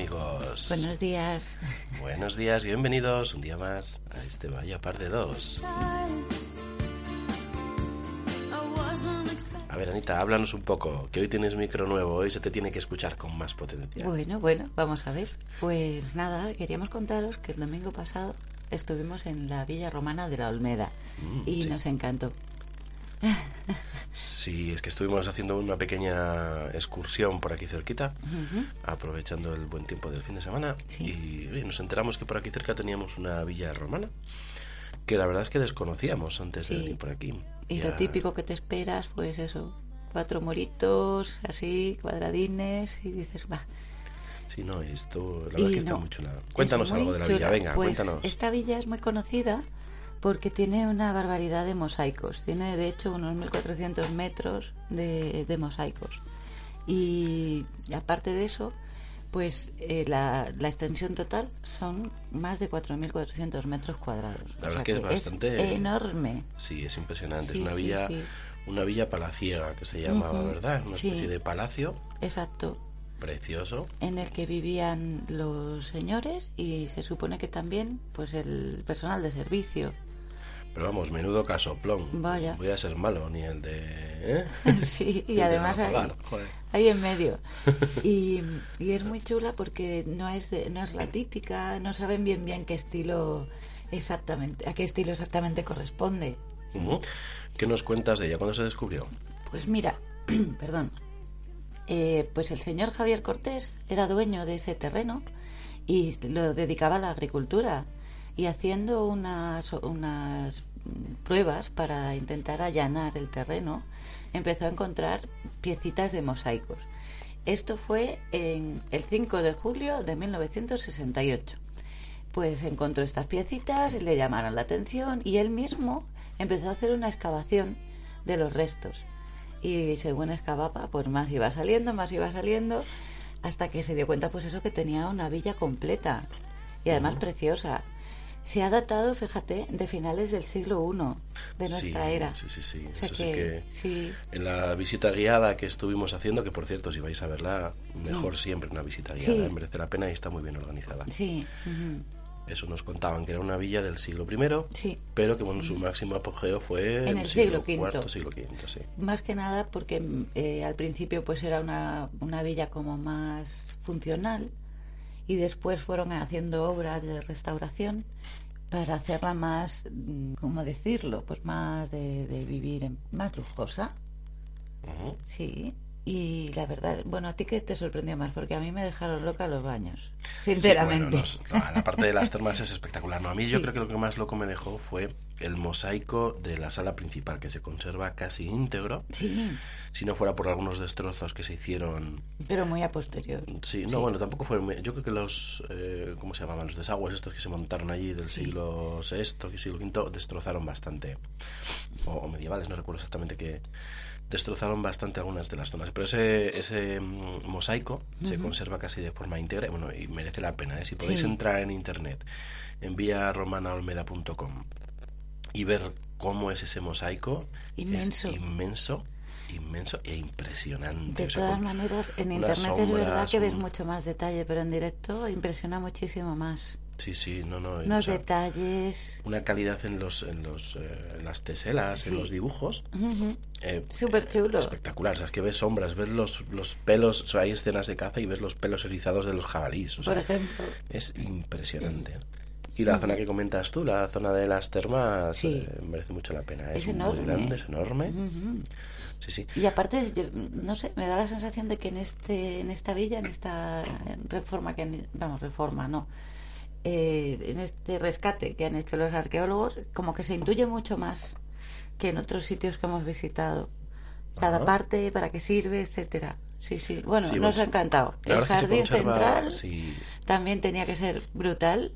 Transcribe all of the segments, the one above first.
amigos. Buenos días. Buenos días y bienvenidos un día más a este Vaya Par de Dos. A ver, Anita, háblanos un poco, que hoy tienes micro nuevo, hoy se te tiene que escuchar con más potencia. Bueno, bueno, vamos a ver. Pues nada, queríamos contaros que el domingo pasado estuvimos en la Villa Romana de la Olmeda Mm, y sí. nos encantó. Sí, es que estuvimos haciendo una pequeña excursión por aquí cerquita, aprovechando el buen tiempo del fin de semana, Sí. y nos enteramos que por aquí cerca teníamos una villa romana, que la verdad es que desconocíamos antes de venir por aquí. Y Ya- lo típico que te esperas, pues eso, cuatro muritos, así, cuadradines, y dices, va. Sí, no, esto, la verdad Y que está no, muy chula. es Cuéntanos muy algo de la chula. villa, venga, pues cuéntanos. Esta villa es muy conocida porque tiene una barbaridad de mosaicos. Tiene, de hecho, unos 1.400 metros de, de mosaicos. Y aparte de eso, pues eh, la, la extensión total son más de 4.400 metros cuadrados. La verdad que es bastante- enorme. Sí, es impresionante. Sí, es una sí, villa, sí. una villa palaciega que se llamaba, ¿verdad? Una especie de palacio Exacto. precioso. en el que vivían los señores y se supone que también pues el personal de servicio. Pero vamos, menudo casoplón. Vaya. Voy a ser malo, ni el de. ¿eh? sí, y de además ahí, ahí en medio. Y, y es muy chula porque no es de- no es la típica, no saben bien bien qué estilo exactamente, a qué estilo exactamente corresponde. ¿Qué nos cuentas de ella? ¿Cuándo se descubrió? Pues mira, perdón, eh, pues el señor Javier Cortés era dueño de ese terreno y lo dedicaba a la agricultura y haciendo unas, unas pruebas para intentar allanar el terreno, empezó a encontrar piecitas de mosaicos. Esto fue en el 5 de julio de 1968. Pues encontró estas piecitas, le llamaron la atención y él mismo empezó a hacer una excavación de los restos. Y según excavaba, pues más iba saliendo, más iba saliendo, hasta que se dio cuenta, pues eso, que tenía una villa completa y además preciosa. Se ha datado, fíjate, de finales del siglo I de nuestra sí, era. Sí, sí, sí. O sea Eso sí que, que. sí, En la visita guiada que estuvimos haciendo, que por cierto, si vais a verla, mejor siempre una visita guiada. ¿eh? merece la pena y está muy bien organizada. sí, ujú, Eso nos contaban que era una villa del siglo I, sí. pero que bueno, su máximo apogeo fue En el siglo V. IV, siglo V, sí. Más que nada porque eh, al principio pues era una, una villa como más funcional y después fueron haciendo obras de restauración para hacerla más, mm, ¿cómo decirlo? Pues más de, de vivir, en- más lujosa, sí. Y la verdad, bueno, ¿a ti qué te sorprendió más? Porque a mí me dejaron loca los baños, Sí, sinceramente. bueno, nos- no, la parte de las termas es espectacular. No, a mí yo Sí. creo que lo que más loco me dejó fue el mosaico de la sala principal, que se conserva casi íntegro, Sí, si no fuera por algunos destrozos que se hicieron. pero muy a posterior. Sí, no, Sí. bueno, tampoco fue. muy- Yo creo que los. eh, ¿Cómo se llamaban? Los desagües estos que se montaron allí del Sí. siglo VI, siglo V, destrozaron bastante. O, o medievales, no recuerdo exactamente qué. Destrozaron bastante algunas de las zonas. Pero ese, ese mm, mosaico se conserva casi de forma íntegra. Bueno, y merece la pena. ¿eh? Si podéis Sí. entrar en internet, en viaromanaolmeda.com y ver cómo es ese mosaico, Inmenso. es inmenso, inmenso e impresionante. De O sea, todas maneras, en internet es verdad que ves un- mucho más detalle, pero en directo impresiona muchísimo más. Sí, sí, no, no. o Unos sea, detalles. una calidad en los en los eh, en las teselas, en los dibujos. Ujú. eh, Súper chulo. espectacular, o sea, es que ves sombras, ves los, los pelos, o sea, hay escenas de caza y ves los pelos erizados de los o sea, Por ejemplo. es impresionante. Y la zona que comentas tú, la zona de las termas, Sí. eh, merece mucho la pena. Es Es, muy enorme. grande, es enorme. Sí, sí. Y aparte, yo, no sé, me da la sensación de que en este en esta villa, en esta reforma, que vamos, reforma, no, eh, en este rescate que han hecho los arqueólogos, como que se intuye mucho más que en otros sitios que hemos visitado. Cada Ajá. parte, para qué sirve, etcétera. Sí, sí. Bueno, Sí, nos ha encantado. El jardín conserva- central sí, también tenía que ser brutal.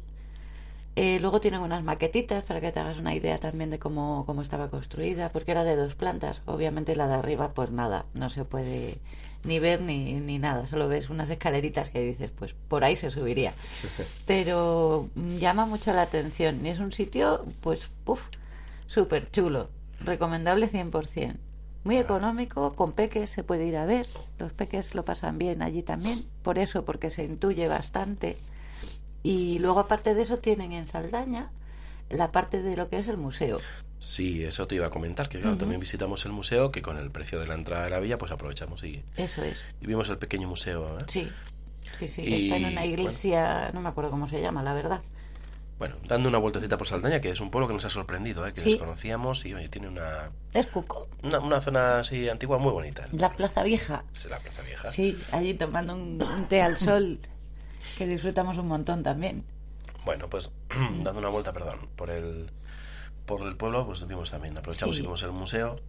Eh, luego tienen unas maquetitas para que te hagas una idea también de cómo, cómo estaba construida, porque era de dos plantas. Obviamente la de arriba, pues nada, no se puede ni ver ni, ni nada. Solo ves unas escaleritas que dices, pues por ahí se subiría. Pero mm, llama mucho la atención y es un sitio, pues, puff, súper chulo. Recomendable 100%. Muy económico, con peques se puede ir a ver. Los peques lo pasan bien allí también. Por eso, porque se intuye bastante. Y luego, aparte de eso, tienen en Saldaña la parte de lo que es el museo. Sí, eso te iba a comentar, que claro, también visitamos el museo, que con el precio de la entrada de la villa, pues aprovechamos y, Eso es. y vimos el pequeño museo. ¿eh? Sí. Sí, sí. Y, Está en una iglesia, no me acuerdo cómo se llama, la verdad. Bueno, dando una vueltecita por Saldaña, que es un pueblo que nos ha sorprendido, ¿eh? que Sí. desconocíamos y oye, tiene una, Es Cuco. una, una zona así antigua muy bonita. La Plaza Vieja. Es la Plaza Vieja. Sí, allí tomando un, un té al sol, que disfrutamos un montón también. Bueno, pues dando una vuelta, perdón, por el por el pueblo, pues vimos también, aprovechamos Sí. y vimos el museo.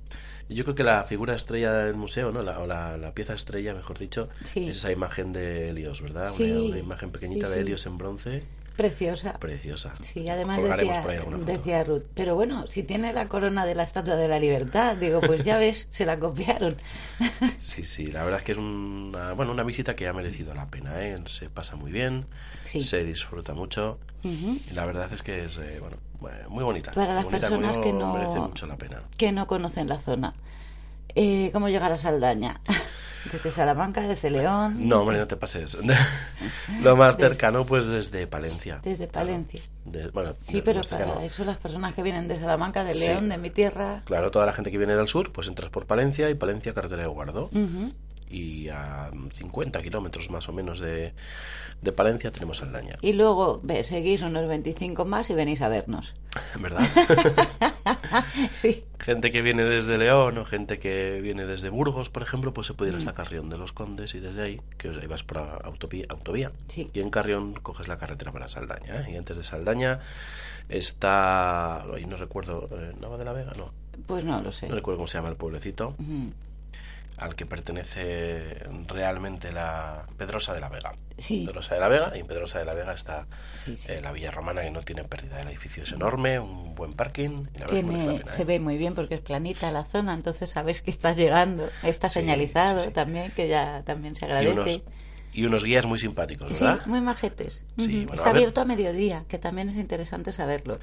Y yo creo que la figura estrella del museo, ¿no? La, o la, la pieza estrella, mejor dicho, Sí. es esa imagen de Helios, ¿verdad? Sí, Una, una imagen pequeñita de. Helios en bronce, Preciosa. preciosa. Sí, además decía, decía Ruth, pero bueno, si tiene la corona de la Estatua de la Libertad, digo, pues ya ves, se la copiaron. Sí, sí, la verdad es que es una, bueno, una visita que ha merecido la pena, ¿eh? Se pasa muy bien, Sí. se disfruta mucho y la verdad es que es, eh, bueno, eh, muy bonita. Para las bonita, personas que no- Merece mucho la pena. Que no conocen la zona. Eh, ¿Cómo llegar a Saldaña? Desde Salamanca, desde León. No, hombre, no te pases. Lo más Desde- cercano, pues desde Palencia. Desde. Palencia. De- bueno, Sí, pero más cercano. para eso las personas que vienen de Salamanca, de Sí. León, de mi tierra. Claro, toda la gente que viene del sur, pues entras por Palencia y Palencia, carretera de Guardo. Y a 50 kilómetros más o menos de, de Palencia tenemos Saldaña. Y luego ve, seguís unos 25 más y venís a vernos. ¿Verdad? sí, gente que viene desde León o gente que viene desde Burgos, por ejemplo, pues se puede ir Mm. hasta Carrión de los Condes y desde ahí, que ahí vas por autovía, autovía Sí. y en Carrión coges la carretera para Saldaña. ¿eh? Y antes de Saldaña está, ahí no recuerdo, eh, Nava de la Vega, no, pues no lo sé. no recuerdo cómo se llama el pueblecito, Ujú. Al que pertenece realmente la Pedrosa de la Vega. Sí. Pedrosa de la Vega, y en Pedrosa de la Vega está Sí, sí. eh, la Villa Romana, que no tiene pérdida. El edificio es enorme, un buen parking, y la Tiene, la pena, se ¿eh? ve muy bien porque es planita la zona, entonces sabes que estás llegando. Está señalizado también, que ya también se y agradece. unos, y unos guías muy simpáticos, Sí, ¿verdad? muy majetes. Sí, Ujú. bueno, Está a abierto a mediodía, que también es interesante saberlo.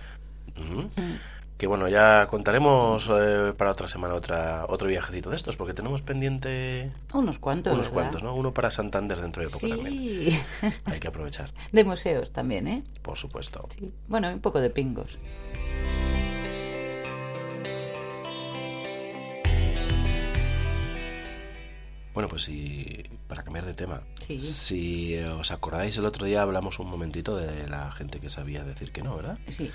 Que bueno, ya contaremos eh, para otra semana otra otro viajecito de estos, porque tenemos pendiente Unos cuantos, unos ¿verdad? cuantos, ¿no? Uno para Santander dentro de poco también. Sí. Hay que aprovechar, De museos también, ¿eh? por supuesto. Sí. Bueno, un poco de pingos. Bueno, pues si para cambiar de tema, Sí. si eh, os acordáis el otro día hablamos un momentito de la gente que sabía decir que no, ¿verdad? Sí,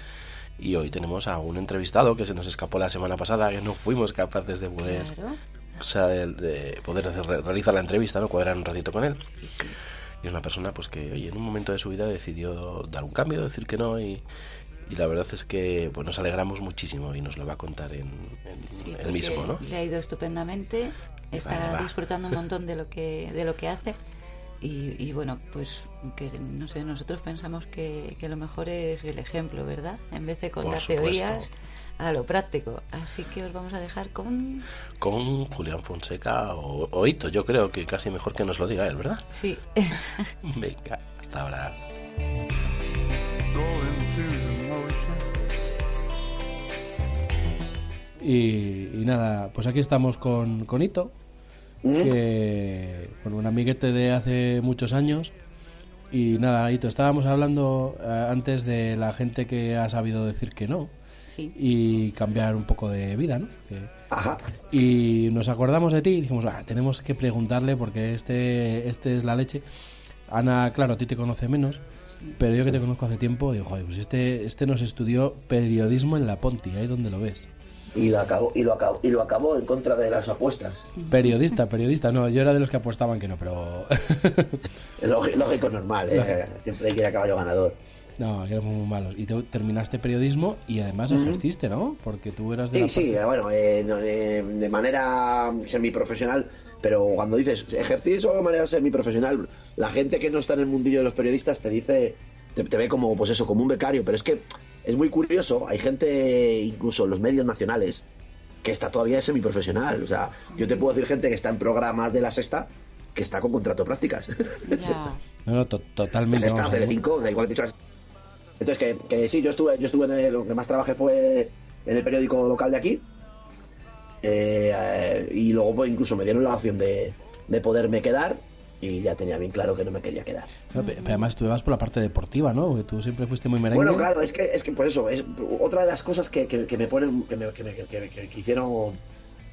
Y hoy tenemos a un entrevistado que se nos escapó la semana pasada, que no fuimos capaces de poder, claro. o sea, de, de poder hacer- realizar la entrevista, no cuadrar un ratito con él. Sí, sí. Y es una persona pues que oye, en un momento de su vida decidió dar un cambio, decir que no y, y la verdad es que pues nos alegramos muchísimo y nos lo va a contar en, en Sí, él porque mismo, ¿no? Le ha ido estupendamente, está Vale, va. disfrutando un montón de lo que de lo que hace y, y bueno, pues que no sé, nosotros pensamos que, que lo mejor es el ejemplo, ¿verdad? En vez de contar teorías a lo práctico. Así que os vamos a dejar con Con Julián Fonseca o, o Hito, yo creo que casi mejor que nos lo diga él, ¿verdad? sí. Venga, hasta ahora. Y, y nada, pues aquí estamos con, con Ito, que bueno, un amiguete de hace muchos años. Y nada, Ito, estábamos hablando eh, antes de la gente que ha sabido decir que no Sí. y cambiar un poco de vida, ¿no? Que- Ajá. y nos acordamos de ti y dijimos, ah, tenemos que preguntarle porque este, este es la leche. Ana, claro, a ti te conoce menos, pero yo que te conozco hace tiempo, digo, joder, pues este, este nos estudió periodismo en la Ponti, ahí donde lo ves. Y lo acabó, y lo acabó, y lo acabó en contra de las apuestas. Periodista, periodista, no, yo era de los que apostaban que no, pero... Lógico, lógico, normal, ¿eh? siempre hay que ir a caballo ganador. No, que éramos muy malos. Y tú terminaste periodismo y además ejerciste, ¿no? Porque tú eras de Sí, la sí, parte- bueno, eh, no, eh, de manera semiprofesional, pero cuando dices ejercicio de manera semiprofesional, la gente que no está en el mundillo de los periodistas te dice, te, te ve como, pues eso, como un becario, pero es que es muy curioso, hay gente, incluso en los medios nacionales, que está todavía semiprofesional, o sea, yo te puedo decir gente que está en programas de la sexta, que está con contrato de prácticas. Ya. No, no, to- totalmente. Sexta, vamos, Telecinco, da igual que dicho Entonces, que, que sí, yo estuve, yo estuve en el- lo que más trabajé fue en el periódico local de aquí. Eh, eh, y luego, pues incluso me dieron la opción de, de poderme quedar. Y ya tenía bien claro que no me quería quedar. Pero además tú por la parte deportiva, ¿no? Porque tú siempre fuiste muy merengue. Bueno, claro, es que, es que pues eso, es otra de las cosas que, que- que me ponen, que me, que me- que- hicieron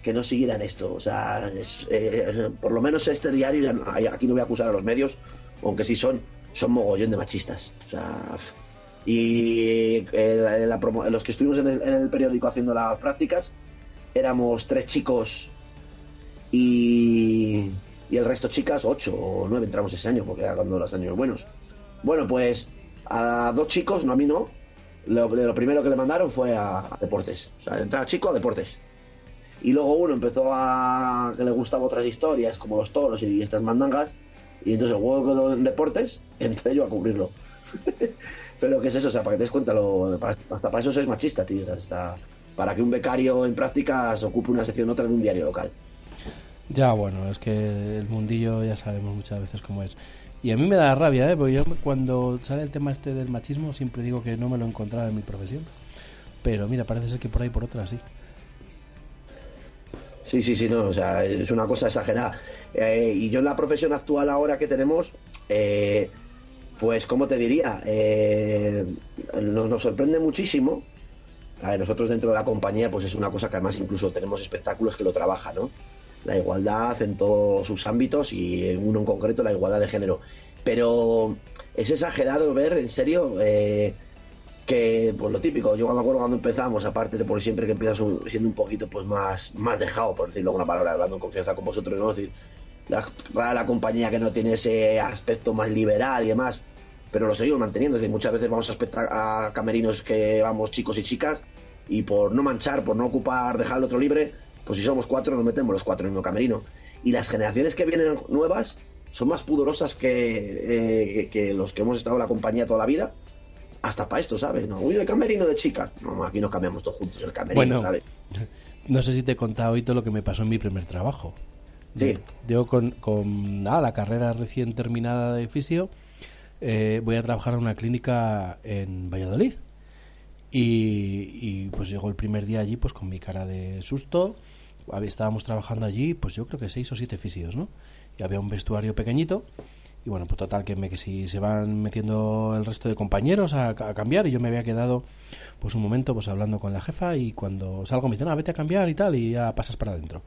que no siguieran esto. O sea, es, eh, por lo menos este diario, aquí no voy a acusar a los medios, aunque sí son, son mogollón de machistas. O sea, y eh, la- la los que estuvimos en el, en el periódico haciendo las prácticas, éramos tres chicos y, y el resto chicas, ocho o nueve entramos ese año, porque era cuando los años buenos. Bueno, pues a dos chicos, no a mí no, lo, lo primero que le mandaron fue a, deportes. O sea, entraba chico a deportes. Y luego uno empezó a que le gustaban otras historias, como los toros y estas mandangas, y entonces el juego quedó en deportes, entré yo a cubrirlo. Pero ¿qué es eso? O sea, para que te des cuenta, lo, hasta para eso es machista, tío. Hasta para que un becario en prácticas ocupe una sección otra de un diario local. Ya, bueno, es que el mundillo ya sabemos muchas veces cómo es. Y a mí me da rabia, ¿eh? Porque yo cuando sale el tema este del machismo siempre digo que no me lo he encontrado en mi profesión. Pero mira, parece ser que por ahí por otra sí. Sí, sí, sí, no, o sea, es una cosa exagerada. Eh, y yo en la profesión actual ahora que tenemos, eh, pues, ¿cómo te diría? Eh, nos, nos sorprende muchísimo. A ver, nosotros dentro de la compañía, pues es una cosa que además incluso tenemos espectáculos que lo trabajan, ¿no? La igualdad en todos sus ámbitos y en uno en concreto la igualdad de género. Pero es exagerado ver, en serio, eh, que pues lo típico, yo me acuerdo cuando empezamos, aparte de por siempre que empiezas siendo un poquito pues más, más dejado, por decirlo con una palabra, hablando en confianza con vosotros, ¿no? Es decir, la, la compañía que no tiene ese aspecto más liberal y demás, pero lo seguimos manteniendo, es decir, muchas veces vamos a, a camerinos que vamos chicos y chicas, y por no manchar, por no ocupar, dejar el otro libre, pues si somos cuatro nos metemos los cuatro en el mismo camerino. Y las generaciones que vienen nuevas son más pudorosas que, eh, que- que los que hemos estado en la compañía toda la vida, hasta para esto, ¿sabes? No, uy, el camerino de chicas. No, aquí nos cambiamos todos juntos el camerino, Bueno, ¿sabes? no sé si te he contado hoy todo lo que me pasó en mi primer trabajo. Sí. Yo con, con ah, la carrera recién terminada de fisio eh, voy a trabajar en una clínica en Valladolid. Y, y, pues llegó el primer día allí pues con mi cara de susto. Estábamos trabajando allí pues yo creo que seis o siete fisios, ¿no? Y había un vestuario pequeñito. Y bueno, pues total, que, me, que si se van metiendo el resto de compañeros a, a cambiar y yo me había quedado pues un momento pues hablando con la jefa y cuando salgo me dicen, ah, vete a cambiar y tal y ya pasas para adentro.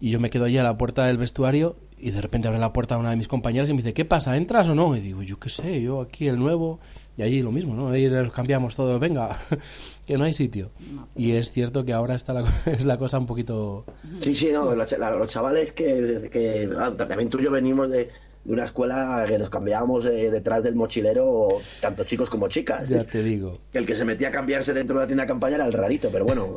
Y yo me quedo allí a la puerta del vestuario y de repente abre la puerta una de mis compañeras y me dice, ¿qué pasa? ¿Entras o no? Y digo, yo qué sé, yo aquí el nuevo. Y allí lo mismo, ¿no? Ahí nos cambiamos todo, venga, que no hay sitio. Y es cierto que ahora está la, es la cosa un poquito... Sí, sí, no, los chavales que, que ah, también tú y yo venimos de, de una escuela que nos cambiábamos eh, detrás del mochilero, tanto chicos como chicas. Ya te digo. Que el que se metía a cambiarse dentro de la tienda de campaña era el rarito, pero bueno.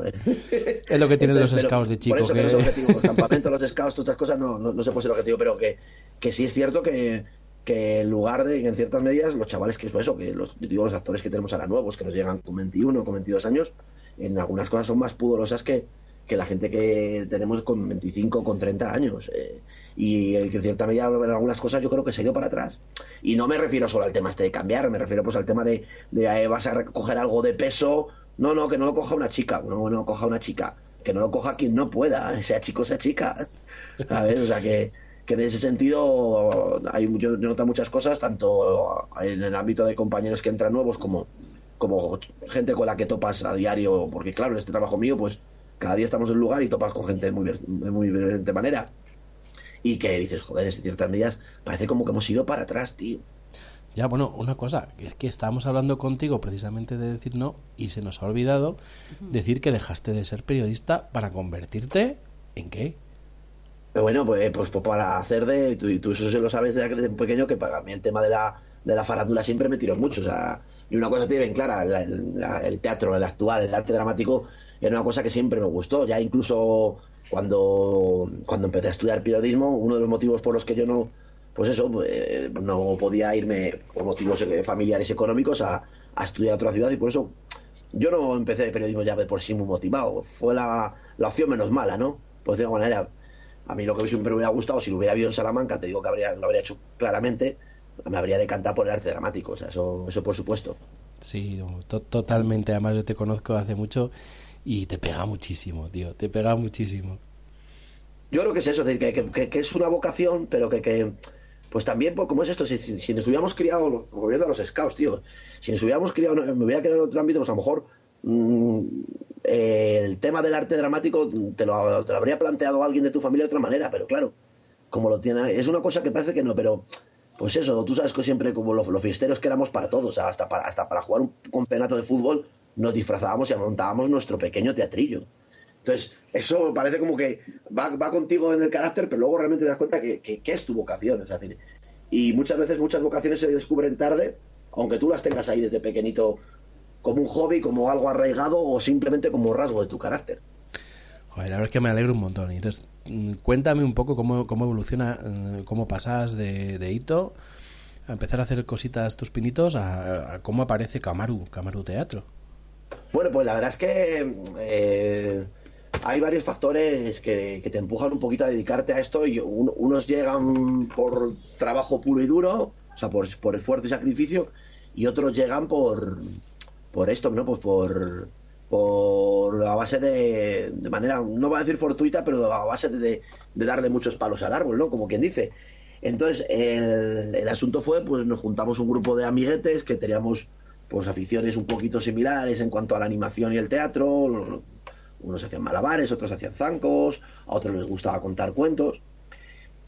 Es lo que tienen los scouts de chico. Por eso que, que- no es objetivo. Los campamentos, los scouts, todas estas cosas no, no, no se puede ser objetivo, pero que, que sí es cierto que, que en lugar de, que en ciertas medidas, los chavales que es eso, que los, yo digo, los actores que tenemos ahora nuevos, que nos llegan con 21, con 22 años, en algunas cosas son más pudorosas que, que la gente que tenemos con 25, con 30 años. eh, y que en cierta medida, en algunas cosas, yo creo que se ha ido para atrás. Y no me refiero solo al tema este de cambiar, me refiero pues al tema de, de eh, vas a recoger algo de peso. No, no, que no lo coja una chica, no, no lo coja una chica. Que no lo coja quien no pueda, sea chico, sea chica. Ver, o sea que, que en ese sentido hay yo noto muchas cosas, tanto en el ámbito de compañeros que entran nuevos como, como gente con la que topas a diario, porque claro, este trabajo mío, pues cada día estamos en un lugar y topas con gente de muy, de muy diferente manera. Y que dices, joder, en ciertas medidas parece como que hemos ido para atrás, tío. Ya, bueno, una cosa, que es que estábamos hablando contigo precisamente de decir no y se nos ha olvidado decir que dejaste de ser periodista para convertirte en qué? Pero bueno, pues, pues, pues para hacer de, tú, y tú eso se lo sabes desde desde pequeño, que para mí el tema de la, de la farándula siempre me tiró mucho. O sea, y una cosa tiene bien clara, la- la- el teatro, el actual, el arte dramático, era una cosa que siempre me gustó. Ya incluso cuando, cuando empecé a estudiar periodismo, uno de los motivos por los que yo no, pues eso, eh, no podía irme por motivos familiares económicos a, estudiar a otra ciudad y por eso yo no empecé periodismo ya de por sí muy motivado. Fue la, la opción menos mala, ¿no? Decirlo de alguna manera, a mí lo que siempre me hubiera gustado, si lo hubiera habido en Salamanca, te digo que habría, lo habría hecho claramente, me habría decantado por el arte dramático, o sea, eso, eso por supuesto. Sí, to- totalmente. Además, yo te conozco hace mucho y te pega muchísimo, tío. Te pega muchísimo. Yo creo que es eso, es decir, que, que- es una vocación, pero que, que pues también, pues, ¿cómo es esto? Si, si- nos hubiéramos criado, volviendo a los scouts, tío, si nos hubiéramos criado, me hubiera criado en otro ámbito, pues a lo mejor mm, el tema del arte dramático te lo, te lo habría planteado alguien de tu familia de otra manera, pero claro, como lo tiene, es una cosa que parece que no, pero pues eso, tú sabes que siempre como los, los fiesteros que éramos para todos, hasta para, hasta para jugar un campeonato de fútbol nos disfrazábamos y montábamos nuestro pequeño teatrillo. Entonces, eso parece como que va, va contigo en el carácter, pero luego realmente te das cuenta que, que- es tu vocación. Es decir, y muchas veces muchas vocaciones se descubren tarde, aunque tú las tengas ahí desde pequeñito como un hobby, como algo arraigado o simplemente como rasgo de tu carácter. Joder, la verdad es que me alegro un montón. Y cuéntame un poco cómo, cómo evoluciona, eh, cómo pasas de, de hito a empezar a hacer cositas tus pinitos a, cómo aparece Camaru, Camaru Teatro. Bueno, pues la verdad es que eh, hay varios factores que, que te empujan un poquito a dedicarte a esto y un- unos llegan por trabajo puro y duro, o sea, por, por esfuerzo y sacrificio, y otros llegan por, por esto, ¿no? Pues por, por a base de, manera, no voy a decir fortuita, pero a base de, de darle muchos palos al árbol, ¿no? Como quien dice. Entonces, el, el asunto fue, pues nos juntamos un grupo de amiguetes que teníamos pues aficiones un poquito similares en cuanto a la animación y el teatro. Unos hacían malabares, otros hacían zancos, a otros les gustaba contar cuentos.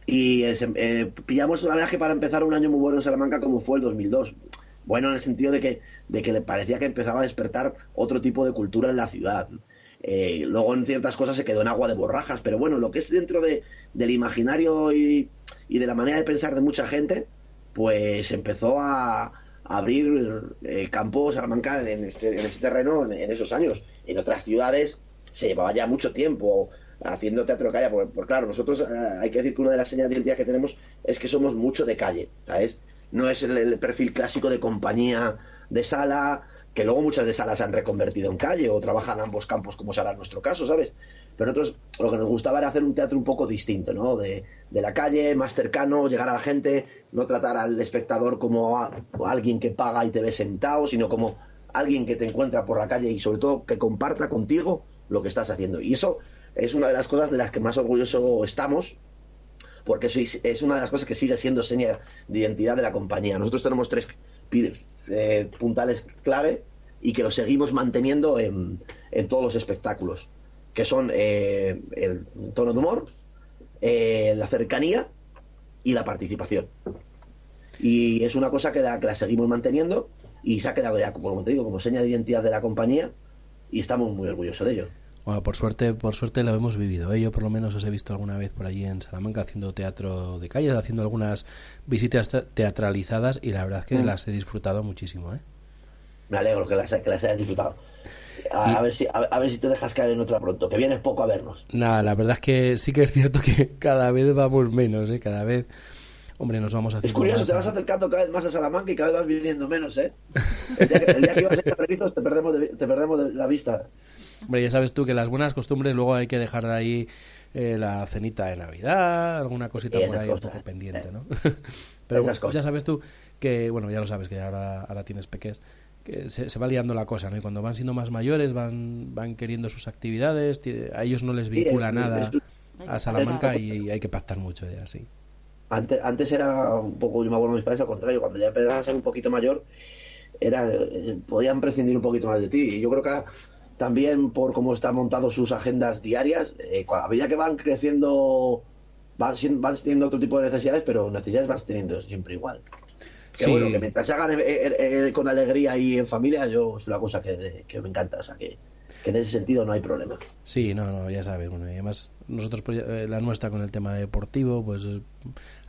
Y eh, eh, pillamos la viaje para empezar un año muy bueno en Salamanca como fue el 2002. Bueno, en el sentido de que, de que le parecía que empezaba a despertar otro tipo de cultura en la ciudad. Eh, luego en ciertas cosas se quedó en agua de borrajas, pero bueno, lo que es dentro de, del imaginario y, de la manera de pensar de mucha gente, pues empezó a, abrir eh, campo Salamanca en este, en ese terreno en, esos años. En otras ciudades se llevaba ya mucho tiempo haciendo teatro de calle, porque, porque, claro, nosotros eh, hay que decir que una de las señales de identidad que tenemos es que somos mucho de calle, ¿sabes? No es el, perfil clásico de compañía de sala, que luego muchas de salas se han reconvertido en calle o trabajan ambos campos como será en nuestro caso, ¿sabes? Pero nosotros lo que nos gustaba era hacer un teatro un poco distinto, ¿no? De, de la calle, más cercano, llegar a la gente, no tratar al espectador como a alguien que paga y te ve sentado, sino como alguien que te encuentra por la calle y sobre todo que comparta contigo lo que estás haciendo. Y eso es una de las cosas de las que más orgulloso estamos, porque eso es una de las cosas que sigue siendo seña de identidad de la compañía. Nosotros tenemos tres eh, puntales clave y que los seguimos manteniendo en, todos los espectáculos, que son eh, el tono de humor, eh, la cercanía y la participación. Y es una cosa que la, que la seguimos manteniendo y se ha quedado ya, como te digo, como seña de identidad de la compañía y estamos muy orgullosos de ello. Bueno, por suerte, por suerte lo hemos vivido. ¿eh? Yo por lo menos os he visto alguna vez por allí en Salamanca haciendo teatro de calle, haciendo algunas visitas te- teatralizadas y la verdad es que Mm. las he disfrutado muchísimo. ¿eh? Me alegro que las, que las hayas disfrutado. A, a ver si, a, a ver si te dejas caer en otra pronto, que vienes poco a vernos. Nada, la verdad es que sí que es cierto que cada vez vamos menos, ¿eh? cada vez, hombre, nos vamos Es haciendo curioso, más te vas acercando cada vez más a Salamanca y cada vez vas viniendo menos, ¿eh? El día que, el día que ibas a te perdemos de, te perdemos de la vista. Hombre, ya sabes tú que las buenas costumbres luego hay que dejar ahí eh, la cenita de Navidad, alguna cosita Y por ahí un poco pendiente, eh. ¿no? Pero cosas. ya sabes tú que, bueno, ya lo sabes que ahora, ahora tienes peques, que se, se va liando la cosa, ¿no? Y cuando van siendo más mayores van, van queriendo sus actividades, ti- a ellos no les vincula eh, nada a Salamanca y, hay que pactar mucho ya, sí. Antes, antes era un poco, yo me acuerdo de mis padres al contrario, cuando ya empezabas a ser un poquito mayor, era eh, podían prescindir un poquito más de ti. Y yo creo que ahora, también por cómo están montados sus agendas diarias, eh, a medida que van creciendo, van, van teniendo otro tipo de necesidades, pero necesidades vas teniendo siempre igual. Que Sí. bueno, que mientras se hagan eh, eh, eh, con alegría y en familia, yo es una cosa que, que me encanta. O sea que que en ese sentido no hay problema. Sí, no, no, ya sabes. Bueno, y además nosotros, pues, eh, la nuestra con el tema deportivo, pues eh,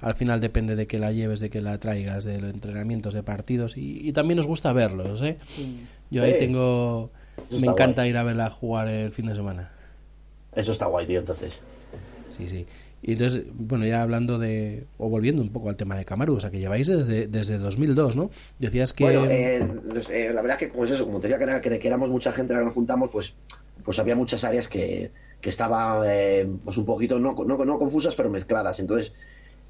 al final depende de que la lleves, de que la traigas, de los entrenamientos, de partidos y, y también nos gusta verlos, ¿eh? Sí. Yo ahí tengo... Eso Me encanta guay. ir a verla jugar el fin de semana. Eso está guay, tío, entonces. Sí, sí. Y entonces, bueno, ya hablando de, o volviendo un poco al tema de Camaru, o sea, que lleváis desde, desde 2002, ¿no? Decías que... Bueno, eh, eh, la verdad que, pues eso, como te decía que, era- que, que éramos mucha gente la que nos juntamos, pues, pues había muchas áreas que, que estaban eh, pues un poquito, no, no, no confusas, pero mezcladas. Entonces,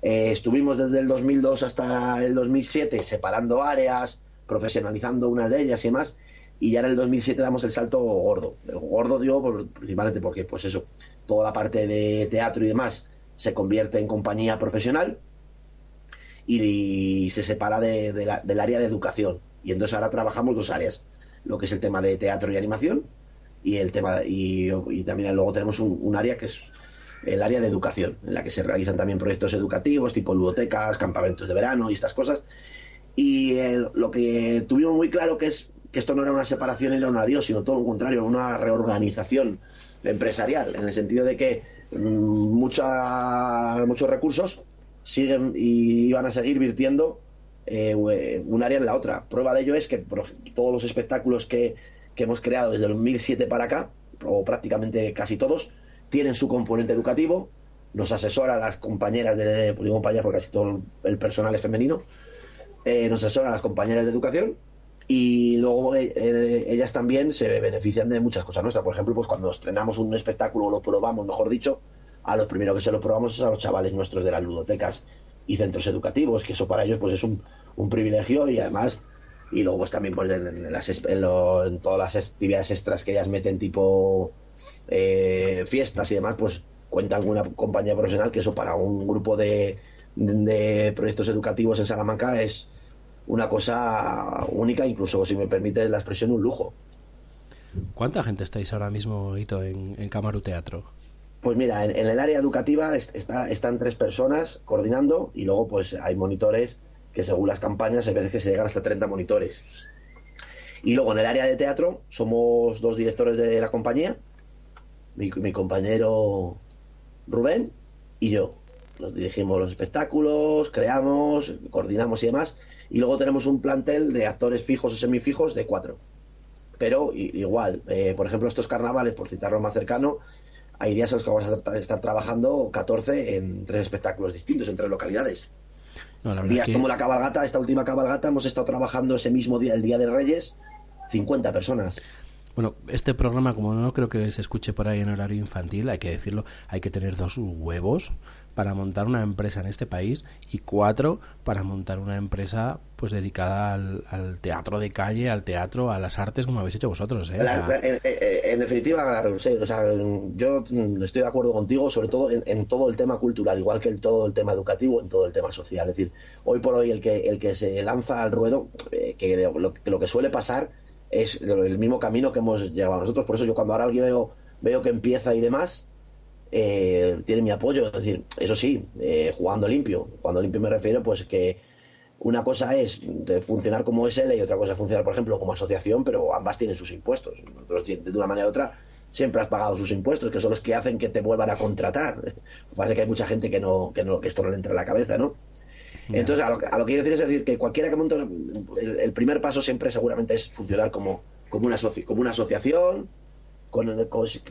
eh, estuvimos desde el 2002 hasta el 2007 separando áreas, profesionalizando unas de ellas y demás, y ya en el 2007 damos el salto gordo. El gordo dio por- principalmente porque, pues eso, toda la parte de teatro y demás se convierte en compañía profesional y, se separa de- la- del área de educación. Y entonces ahora trabajamos dos áreas, lo que es el tema de teatro y animación y el tema y, y también luego tenemos un, área que es el área de educación, en la que se realizan también proyectos educativos tipo ludotecas, campamentos de verano y estas cosas. Y lo que tuvimos muy claro que es que esto no era una separación era un adiós, sino todo lo contrario, una reorganización empresarial, en el sentido de que mm, mucha, muchos recursos siguen y van a seguir virtiendo eh, un área en la otra. Prueba de ello es que todos los espectáculos que, que hemos creado desde el 2007 para acá, o prácticamente casi todos, tienen su componente educativo, nos asesora las compañeras de, pues digo compañeras porque casi todo el personal es femenino, eh, nos asesoran las compañeras de educación y luego eh, eh, ellas también se benefician de muchas cosas nuestras. Por ejemplo, pues cuando estrenamos un espectáculo o lo probamos, mejor dicho, a los primeros que se lo probamos es a los chavales nuestros de las ludotecas y centros educativos, que eso para ellos pues es un, un privilegio y además y luego pues también pues en, en las, en lo- en todas las actividades extras que ellas meten tipo eh, fiestas y demás pues cuenta alguna compañía profesional que eso para un grupo de, de proyectos educativos en Salamanca es una cosa única incluso si me permite la expresión un lujo ¿Cuánta gente estáis ahora mismo, Hito, en, en Camaru Teatro? Pues mira, en, en el área educativa est- está, están tres personas coordinando y luego pues hay monitores que según las campañas hay veces que se llegan hasta 30 monitores. Y luego en el área de teatro somos dos directores de la compañía, mi, mi compañero Rubén y yo. Nos dirigimos los espectáculos, creamos, coordinamos y demás. Y luego tenemos un plantel de actores fijos o semifijos de cuatro. Pero igual, eh, por ejemplo, estos carnavales, por citarlo más cercano, hay días en los que vamos a tra- estar trabajando 14 en tres espectáculos distintos, en tres localidades. No, la Días que- como la cabalgata, esta última cabalgata, hemos estado trabajando ese mismo día, el Día de Reyes, 50 personas. Bueno, este programa, como no creo que se escuche por ahí en horario infantil, hay que decirlo, hay que tener dos huevos para montar una empresa en este país y cuatro para montar una empresa pues dedicada al, al teatro de calle, al teatro, a las artes, como habéis hecho vosotros. ¿eh? En, definitiva, o sea, yo estoy de acuerdo contigo, sobre todo en, todo el tema cultural, igual que en todo el tema educativo, en todo el tema social. Es decir, hoy por hoy el que, el que se lanza al ruedo, eh, que lo, lo que suele pasar es el mismo camino que hemos llevado nosotros. Por eso yo cuando ahora alguien veo, veo que empieza y demás, eh, tiene mi apoyo. Es decir, eso sí, eh, jugando limpio. Jugando limpio me refiero pues que una cosa es de funcionar como SL y otra cosa es funcionar, por ejemplo, como asociación, pero ambas tienen sus impuestos. Nosotros, de una manera u otra, siempre has pagado sus impuestos, que son los que hacen que te vuelvan a contratar. Parece que hay mucha gente que no, que no, que esto no le entra en la cabeza, ¿no? Entonces, a lo, a lo que quiero decir es decir que cualquiera que monte, el, primer paso siempre seguramente es funcionar como, como, una, asociación, con,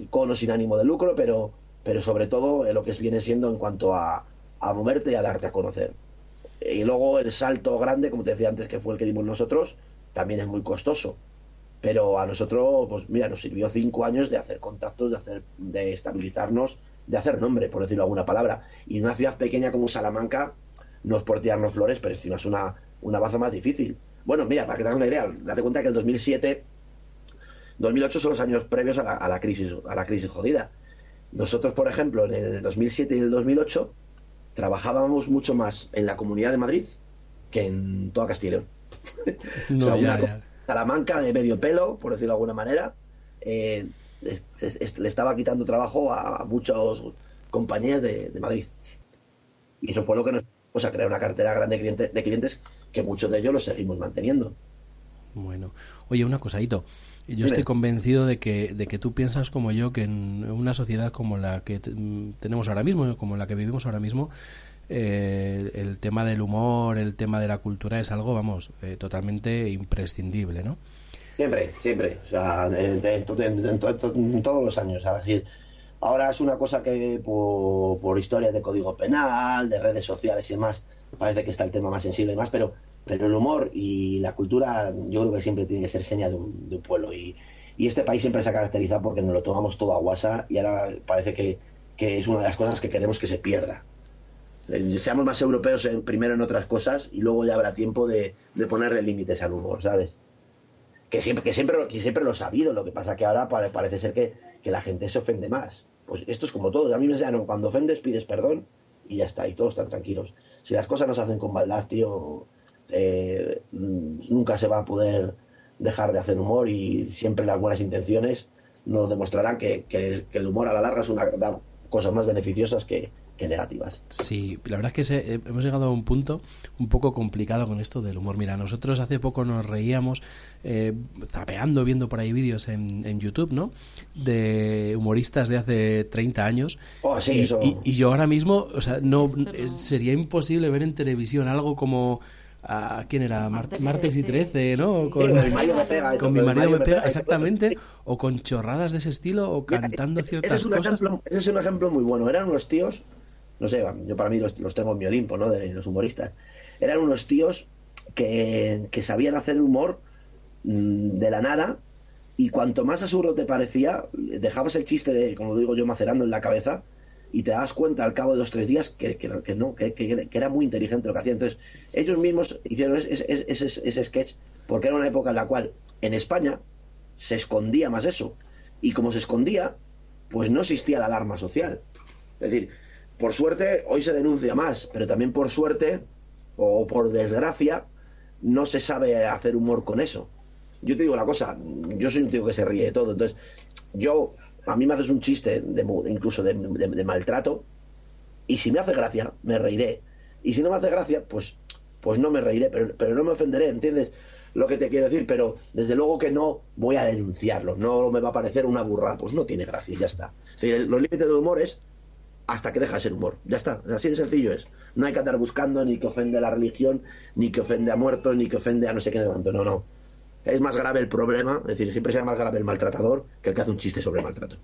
con, o sin ánimo de lucro, pero, pero sobre todo eh, lo que viene siendo en cuanto a, a moverte y a darte a conocer. Y luego el salto grande, como te decía antes, que fue el que dimos nosotros, también es muy costoso. Pero a nosotros, pues mira, nos sirvió cinco años de hacer contactos, de hacer, de estabilizarnos, de hacer nombre, por decirlo alguna palabra. Y en una ciudad pequeña como Salamanca, no es por tirarnos flores, pero encima es una, una baza más difícil. Bueno, mira, para que te hagas una idea, date cuenta que el 2007, 2008 son los años previos a la, a la crisis, a la crisis jodida. Nosotros, por ejemplo, en el 2007 y el 2008 trabajábamos mucho más en la Comunidad de Madrid que en toda Castilla y León. no, o sea, ya, una co- ya. Salamanca de medio pelo, por decirlo de alguna manera, eh, es- es- es- le estaba quitando trabajo a muchas compañías de, de Madrid. Y eso fue lo que nos puso a crear una cartera grande de clientes, de clientes que muchos de ellos los seguimos manteniendo. Bueno, oye, una cosadito. Yo Dime. estoy convencido de que, de que tú piensas como yo que en una sociedad como la que te- mm, tenemos ahora mismo, como la que vivimos ahora mismo, eh, el tema del humor, el tema de la cultura es algo, vamos, eh, totalmente imprescindible, ¿no? Siempre, siempre. O sea, en, en- en- en- en todos los años. Es decir, ahora es una cosa que por, por historias de código penal, de redes sociales y demás, parece que está el tema más sensible y más, pero, pero el humor y la cultura yo creo que siempre tiene que ser seña de un, de un pueblo. Y, y este país siempre se ha caracterizado porque nos lo tomamos todo a guasa y ahora parece que, que es una de las cosas que queremos que se pierda. Eh, Seamos más europeos en- primero en otras cosas y luego ya habrá tiempo de, de ponerle límites al humor, ¿sabes? que siempre que siempre que siempre lo he sabido lo que pasa que ahora pare- parece ser que, que la gente se ofende más pues esto es como todo a mí me enseñaron cuando ofendes pides perdón y ya está y todos están tranquilos. Si las cosas no se hacen con maldad tío eh, mm, nunca se va a poder dejar de hacer humor y siempre las buenas intenciones nos demostrarán que, que- que el humor a la larga es una da cosas más beneficiosas que, que negativas Sí, la verdad es que se- eh, hemos llegado a un punto un poco complicado con esto del humor. Mira, nosotros hace poco nos reíamos eh, zapeando, viendo por ahí vídeos en, en YouTube, ¿no? De humoristas de hace 30 años. Oh, sí, y, eso- y- y yo ahora mismo, o sea, no, es- sería imposible ver en televisión algo como... ¿A quién era? Mar- Martes y Martes y 13, 13, ¿no? sí. Con, mi marido me pega, con mi marido me pega, exactamente. O con chorradas de ese estilo, o Mira, cantando ese ciertas es un cosas. Ejemplo, ese es un ejemplo muy bueno. Eran unos tíos, no sé, yo para mí los, los tengo en mi Olimpo, ¿no? De los humoristas. Eran unos tíos que, que sabían hacer humor mm, de la nada y cuanto más absurdo te parecía, dejabas el chiste, de, como digo yo, macerando en la cabeza y te das cuenta al cabo de dos tres días que, que- que no, que, que- era muy inteligente lo que hacían. Entonces, ellos mismos hicieron ese- ese sketch porque era una época en la cual en España se escondía más eso. Y como se escondía, pues no existía la alarma social. Es decir, por suerte hoy se denuncia más, pero también por suerte o por desgracia no se sabe hacer humor con eso. Yo te digo una cosa, yo soy un tío que se ríe de todo, entonces yo a mí me haces un chiste de, incluso de, de- de maltrato y si me hace gracia me reiré y si no me hace gracia pues pues no me reiré, pero, pero no me ofenderé, ¿entiendes? Lo que te quiero decir, pero desde luego que no voy a denunciarlo, no me va a parecer una burrada, pues no tiene gracia, ya está. Los límites del humor es hasta que deja de ser humor, ya está, así de sencillo es. No hay que andar buscando ni que ofende a la religión, ni que ofende a muertos, ni que ofende a no sé qué, no, no, no. Es más grave el problema, es decir, siempre será más grave el maltratador que el que hace un chiste sobre el maltrato.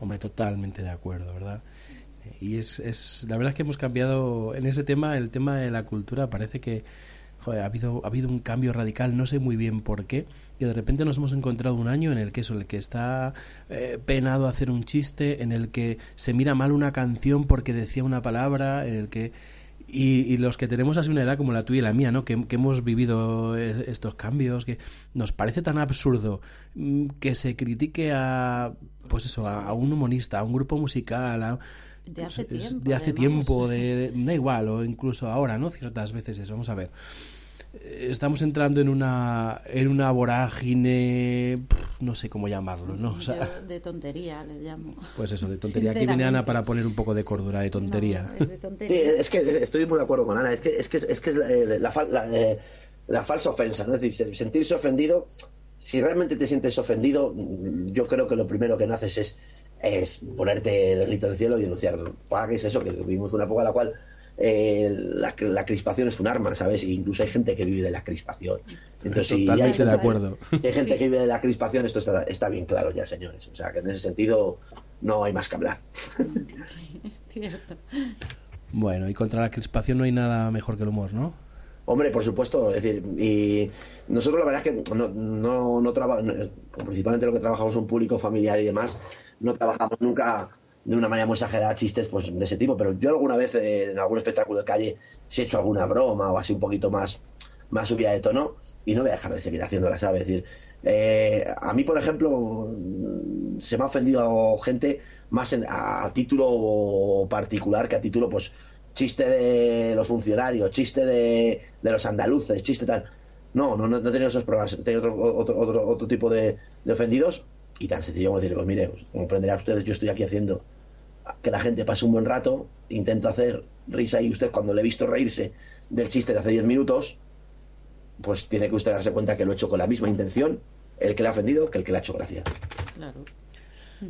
Hombre, totalmente de acuerdo, ¿verdad? Y es, es la verdad es que hemos cambiado en ese tema, el tema de la cultura, parece que joder, ha habido ha habido un cambio radical, no sé muy bien por qué, que de repente nos hemos encontrado un año en el que eso, el que está eh, penado hacer un chiste, en el que se mira mal una canción porque decía una palabra, en el que y, y los que tenemos así una edad como la tuya y la mía, ¿no? Que, que hemos vivido eh, estos cambios, que nos parece tan absurdo mm, que se critique a, pues eso, a, a un humorista, a un grupo musical, a, De hace es- tiempo, de hace además. tiempo, de, de- da igual, o incluso ahora, ¿no? Ciertas veces eso, vamos a ver. Eh, Estamos entrando en una en una vorágine, no sé cómo llamarlo, ¿no? O sea, Yo de tontería le llamo. pues eso, de tontería. Aquí viene Ana para poner un poco de cordura de tontería. No, es de Sí, tontería. es que estoy muy de acuerdo con Ana. Es que es que es que es eh, la, eh, la falsa ofensa, ¿no? Es decir, se- sentirse ofendido. Si realmente te sientes ofendido, yo creo que lo primero que no haces es, es ponerte el grito del cielo y denunciarlo. ¿Para qué es eso? Que vivimos una época en la cual eh, la, la crispación es un arma, ¿sabes? Y incluso hay gente que vive de la crispación. Entonces, si hay Totalmente gente, de acuerdo. si hay gente Sí. que vive de la crispación, esto está, está bien claro ya, señores. O sea, que en ese sentido no hay más que hablar. Sí, es cierto. Bueno, y contra la crispación no hay nada mejor que el humor, ¿no? Hombre, por supuesto, es decir, y nosotros la verdad es que no, no, no trabajamos, principalmente lo que trabajamos un público familiar y demás, no trabajamos nunca de una manera muy exagerada chistes pues de ese tipo, pero yo alguna vez eh, en algún espectáculo de calle si he hecho alguna broma o así un poquito más, más subida de tono y no voy a dejar de seguir haciéndola, ¿sabes? Es decir, eh, a mí, por ejemplo, se me ha ofendido gente más en- a, título particular que a título, pues, chiste de los funcionarios, chiste de, de los andaluces, chiste tal. No, no, no, he tenido esos problemas. He tenido otro, otro, otro, otro tipo de, ofendidos y tan sencillo como decirle, pues mire, pues, comprenderá ustedes, yo estoy aquí haciendo que la gente pase un buen rato, intento hacer risa y usted cuando le he visto reírse del chiste de hace 10 minutos, pues tiene que usted darse cuenta que lo he hecho con la misma intención, el que le ha ofendido que el que le ha hecho gracia. Claro.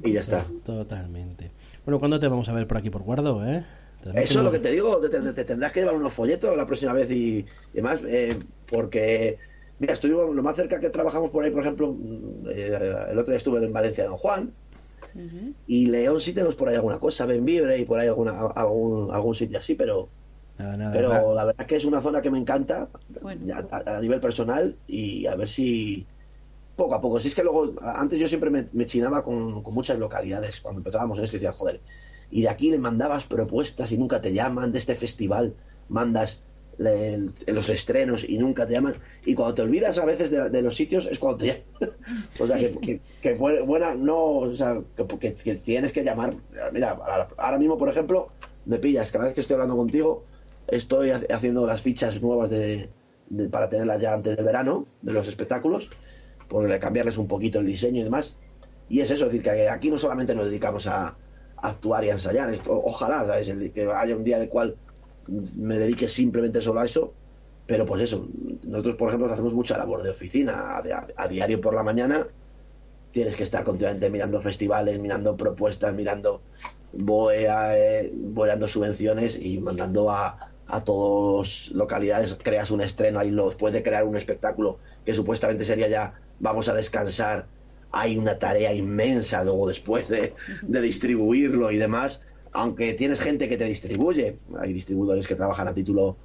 Y ya está. Totalmente. Bueno, ¿cuándo te vamos a ver por aquí por Guardo, eh? Eso es lo que te digo, te, te- te tendrás que llevar unos folletos la próxima vez y, y demás, eh, porque, mira, estuvimos lo más cerca que trabajamos por ahí, por ejemplo, mm, eh, el otro día estuve en Valencia, Don Juan, Y León sí tenemos por ahí alguna cosa, Benvibre y por ahí alguna, algún, algún sitio así, pero, Nada, nada. pero nada. la verdad es que es una zona que me encanta Bueno. a, a nivel personal y a ver si poco a poco. Si es que luego, antes yo siempre me, me chinaba con, con muchas localidades cuando empezábamos en esto y decía, joder, y de aquí le mandabas propuestas y nunca te llaman, de este festival mandas el- los estrenos y nunca te llaman. Y cuando te olvidas a veces de, de los sitios es cuando te llaman. o sea, que, que, que bu- buena, no, o sea, que, tienes que llamar. Mira, ahora- ahora mismo, por ejemplo, me pillas, cada vez que estoy hablando contigo, estoy ha- haciendo las fichas nuevas de, de- para tenerlas ya antes del verano, de los espectáculos, por cambiarles un poquito el diseño y demás. Y es eso, es decir, que aquí no solamente nos dedicamos a, a actuar y a ensayar, es- o- ojalá, ¿sabes? El- que haya un día en el cual me dedique simplemente solo a eso, pero pues eso, nosotros por ejemplo hacemos mucha labor de oficina, a, a- a diario por la mañana tienes que estar continuamente mirando festivales, mirando propuestas, mirando boea, eh, boleando subvenciones y mandando a, a todas localidades, creas un estreno ahí lo- después de crear un espectáculo que supuestamente sería ya vamos a descansar, hay una tarea inmensa luego después de, de distribuirlo y demás, aunque tienes gente que te distribuye, hay distribuidores que trabajan a título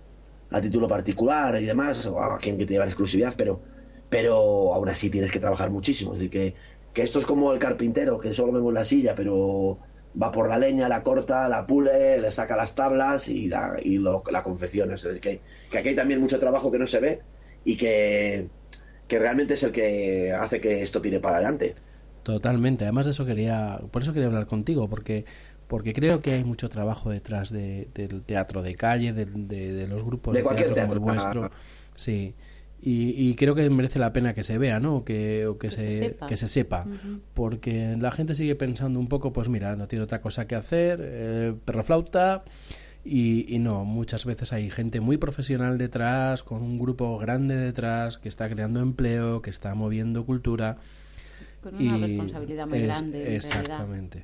a título particular y demás, o a quien que te llevan exclusividad, pero pero aún así tienes que trabajar muchísimo. Es decir, que, que esto es como el carpintero, que solo vemos la silla, pero va por la leña, la corta, la pule, le saca las tablas y, da- y lo- la confecciona. Es decir, que, que aquí hay también mucho trabajo que no se ve y que, que realmente es el que hace que esto tire para adelante. Totalmente. Además de eso quería, por eso quería hablar contigo, porque porque creo que hay mucho trabajo detrás de- del teatro de calle, del- de, de los grupos De de, cualquier teatro como el vuestro. Sí. Y, y creo que merece la pena que se vea, ¿no? Que, o que, Que se, se sepa. que se sepa. Porque la gente sigue pensando un poco, pues mira, no tiene otra cosa que hacer, eh, perro flauta. Y, y no, muchas veces hay gente muy profesional detrás, con un grupo grande detrás, que está creando empleo, que está moviendo cultura. Con una y responsabilidad muy es- grande, en realidad. Exactamente.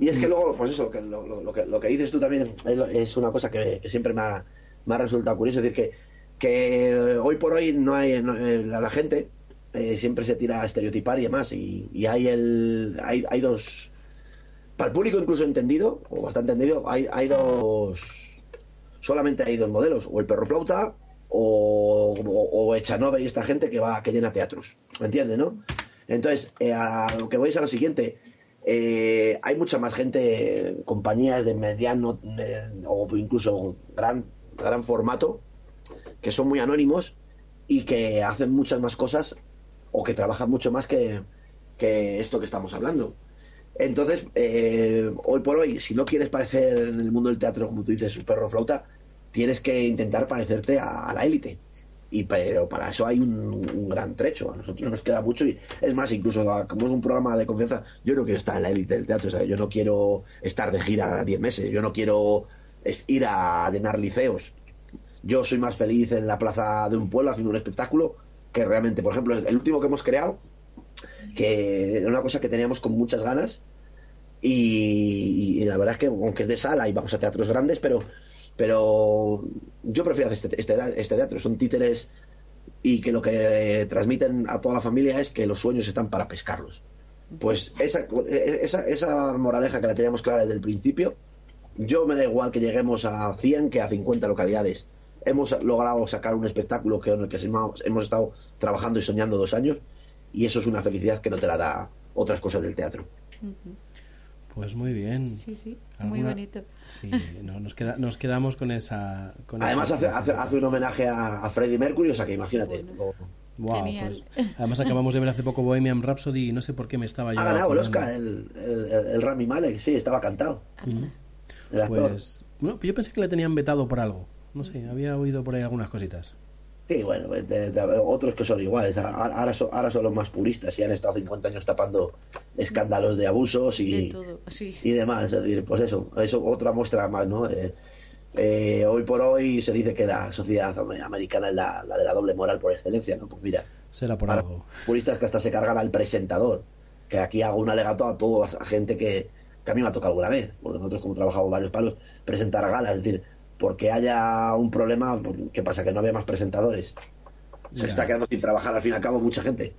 Y es que luego, pues eso, lo que, lo, lo- que, lo que dices tú también es, una cosa que, que siempre me ha, me ha resultado curioso. Es decir, que, que eh, hoy por hoy no hay no, eh, la, gente eh, siempre se tira a estereotipar y demás. Y, y hay, el, hay, hay dos. Para el público incluso entendido, o bastante entendido, hay, hay dos. Solamente hay dos modelos, o el perro flauta o, o, Echanove y esta gente que va que llena teatros. ¿Me entiendes, no? Entonces, a lo que voy es a lo siguiente. Eh, hay mucha más gente, compañías de mediano o incluso gran, gran formato, que son muy anónimos y que hacen muchas más cosas o que trabajan mucho más que, esto que estamos hablando. Entonces, eh, hoy por hoy, si no quieres parecer en el mundo del teatro, como tú dices, un perro flauta, tienes que intentar parecerte a la élite. Y pero para eso hay un, gran trecho. A nosotros nos queda mucho y es más, incluso a- como es un programa de confianza, yo no quiero estar en la élite del teatro. ¿sabes? Yo no quiero estar de gira 10 meses. Yo no quiero ir a llenar liceos. Yo soy más feliz en la plaza de un pueblo haciendo un espectáculo que realmente, por ejemplo, el último que hemos creado, que era una cosa que teníamos con muchas ganas y, y la verdad es que aunque es de sala y vamos a teatros grandes, pero pero yo prefiero hacer este, este, este teatro, son títeres y que lo que transmiten a toda la familia es que los sueños están para pescarlos. Pues esa, esa, moraleja que la teníamos clara desde el principio, yo me da igual que lleguemos a 100 que a 50 localidades. Hemos logrado sacar un espectáculo que en el que hemos estado trabajando y soñando dos años y eso es una felicidad que no te la da otras cosas del teatro. Pues muy bien. Sí, sí, muy ¿Alguna- bonito. Sí, no, nos, queda, nos quedamos con esa. Con Además esa hace, hace, hace un homenaje a, a Freddie Mercury, o sea que imagínate. Bueno. Genial. pues, además acabamos de ver hace poco Bohemian Rhapsody y no sé por qué me estaba yo Ha ganado el. Oscar, el, el, Rami Malek, sí, estaba cantado. Pues, bueno, yo pensé que le tenían vetado por algo. No sé, había oído por ahí algunas cositas. Sí, bueno, de- de- otros que son iguales. Ahora, son, ahora son los más puristas y han estado 50 años tapando escándalos de abusos De y, todo, sí. y demás. Es decir, pues eso, eso otra muestra más, ¿no? Eh, eh, hoy por hoy se dice que la sociedad americana es la, la de la doble moral por excelencia, ¿no? Pues mira, Será por algo. puristas que hasta se cargan al presentador. Que aquí hago un alegato a toda a gente que, que a mí me ha tocado alguna vez. Porque nosotros, como trabajamos varios palos, presentar a galas. Es decir, porque haya un problema, ¿qué pasa? Que no había más presentadores. Se Ya. está quedando sin trabajar al fin y al cabo mucha gente.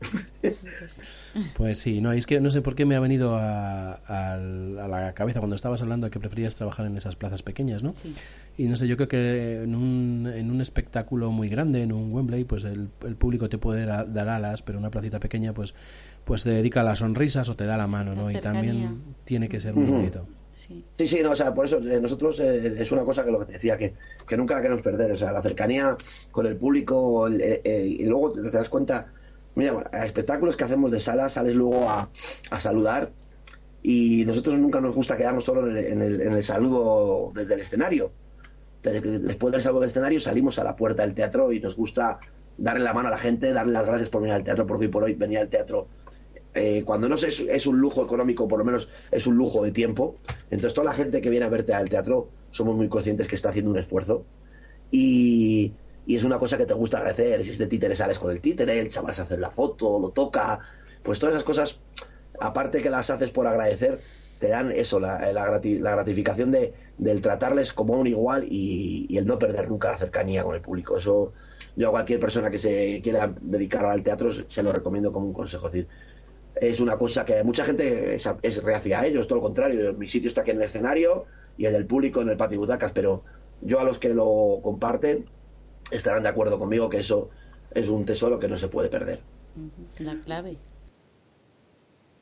Pues sí, no, es que no sé por qué me ha venido a, a la cabeza cuando estabas hablando de que preferías trabajar en esas plazas pequeñas, ¿no? Sí. Y no sé, yo creo que en un, en un espectáculo muy grande, en un Wembley, pues el, el público te puede dar, dar alas, pero una placita pequeña, pues pues te dedica a las sonrisas o te da la mano, ¿no? La Y también tiene que ser muy bonito. Sí. Sí, no, o sea, por eso eh, nosotros eh, es una cosa que lo que te decía, que, que nunca la queremos perder, o sea, la cercanía con el público el- eh, y luego te, das cuenta, mira, a espectáculos que hacemos de sala sales luego a, saludar y nosotros nunca nos gusta quedarnos solo en el, el- saludo desde el escenario. Después del saludo del escenario salimos a la puerta del teatro y nos gusta darle la mano a la gente, darle las gracias por venir al teatro, porque hoy por hoy venir al teatro eh, cuando no es, un lujo económico, por lo menos es un lujo de tiempo. Entonces, toda la gente que viene a verte al teatro somos muy conscientes que está haciendo un esfuerzo. Y, y es una cosa que te gusta agradecer. Si es de títere, sales con el títere, el chaval se hace la foto, lo toca. Pues todas esas cosas, aparte que las haces por agradecer, te dan eso, la, grati- la gratificación de, del tratarles como un igual y, y el no perder nunca la cercanía con el público. Eso yo a cualquier persona que se quiera dedicar al teatro se lo recomiendo como un consejo. Es decir, es una cosa que mucha gente es, es reacia a ello, es todo lo contrario. Mi sitio está aquí en el escenario y el del público en el patio butacas, pero yo a los que lo comparten estarán de acuerdo conmigo que eso es un tesoro que no se puede perder. La clave.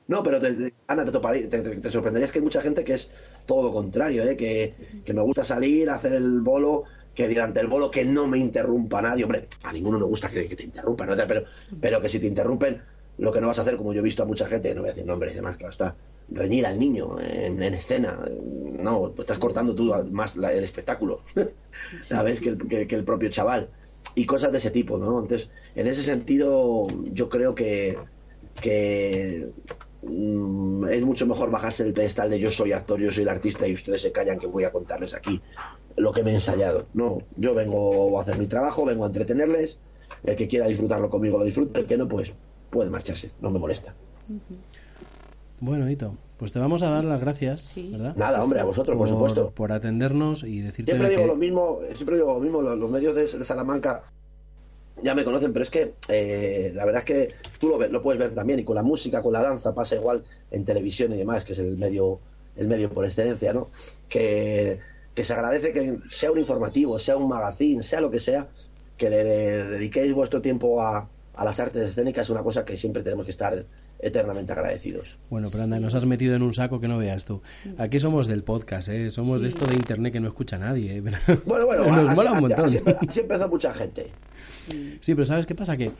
No, pero te- te- Ana, te, te, te- te sorprenderías que hay mucha gente que es todo lo contrario, ¿eh? que, que me gusta salir, hacer el bolo, que durante el bolo que no me interrumpa nadie. Hombre, a ninguno nos gusta que, que te interrumpan, ¿no? pero, pero que si te interrumpen, lo que no vas a hacer, como yo he visto a mucha gente, no voy a decir nombres y demás, claro está, reñir al niño en, en escena. No, estás cortando tú más la- el espectáculo, ¿sabes? Que el, que- que el propio chaval. Y cosas de ese tipo, ¿no? Entonces, en ese sentido, yo creo que, que mm, es mucho mejor bajarse del pedestal de yo soy actor, yo soy el artista y ustedes se callan que voy a contarles aquí lo que me he ensayado. No, yo vengo a hacer mi trabajo, vengo a entretenerles, el que quiera disfrutarlo conmigo lo disfruta, el que no, pues puede marcharse, no me molesta. Bueno, Hito, pues te vamos a dar las gracias, Sí. ¿verdad? Nada, hombre, a vosotros, por, por, supuesto. por atendernos y decirte Siempre digo que... lo mismo, siempre digo lo mismo, los, los medios de, de Salamanca ya me conocen, pero es que eh, la verdad es que tú lo, ves- lo puedes ver también y con la música, con la danza pasa igual en televisión y demás, que es el medio el medio por excelencia, ¿no? Que, que se agradece que sea un informativo, sea un magazine, sea lo que sea, que le, dediquéis vuestro tiempo a, a las artes escénicas, es una cosa que siempre tenemos que estar eternamente agradecidos. Bueno, pero anda, nos has metido en un saco que no veas tú. Aquí somos del podcast, ¿eh? Somos de esto de internet que no escucha nadie. ¿eh? Bueno, bueno, nos así- mola un montón. así así empezó mucha gente. Sí, pero ¿sabes qué pasa? Que eh,